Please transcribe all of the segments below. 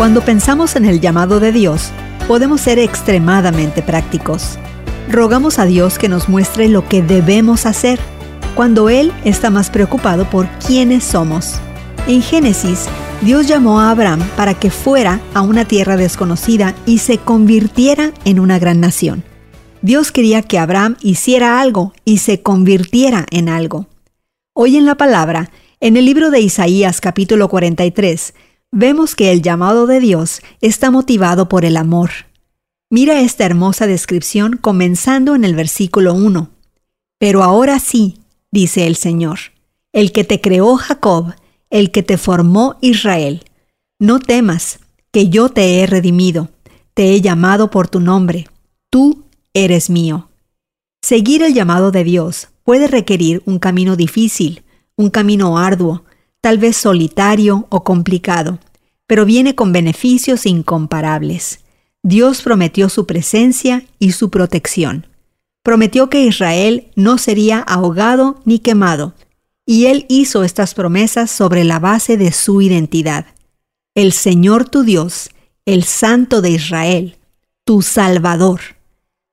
Cuando pensamos en el llamado de Dios, podemos ser extremadamente prácticos. Rogamos a Dios que nos muestre lo que debemos hacer, cuando Él está más preocupado por quiénes somos. En Génesis, Dios llamó a Abraham para que fuera a una tierra desconocida y se convirtiera en una gran nación. Dios quería que Abraham hiciera algo y se convirtiera en algo. Hoy en la palabra, en el libro de Isaías capítulo 43, vemos que el llamado de Dios está motivado por el amor. Mira esta hermosa descripción comenzando en el versículo 1. Pero ahora sí, dice el Señor, el que te creó Jacob, el que te formó Israel. No temas, que yo te he redimido, te he llamado por tu nombre, tú eres mío. Seguir el llamado de Dios puede requerir un camino difícil, un camino arduo, tal vez solitario o complicado, pero viene con beneficios incomparables. Dios prometió su presencia y su protección. Prometió que Israel no sería ahogado ni quemado, y Él hizo estas promesas sobre la base de su identidad. El Señor tu Dios, el Santo de Israel, tu Salvador.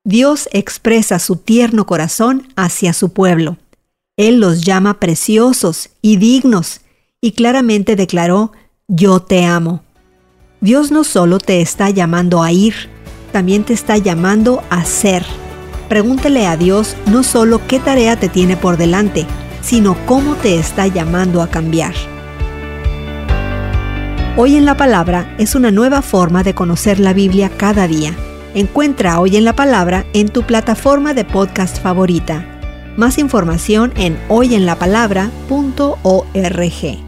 Dios expresa su tierno corazón hacia su pueblo. Él los llama preciosos y dignos, y claramente declaró, yo te amo. Dios no solo te está llamando a ir, también te está llamando a ser. Pregúntele a Dios no solo qué tarea te tiene por delante, sino cómo te está llamando a cambiar. Hoy en la Palabra es una nueva forma de conocer la Biblia cada día. Encuentra Hoy en la Palabra en tu plataforma de podcast favorita. Más información en hoyenlapalabra.org.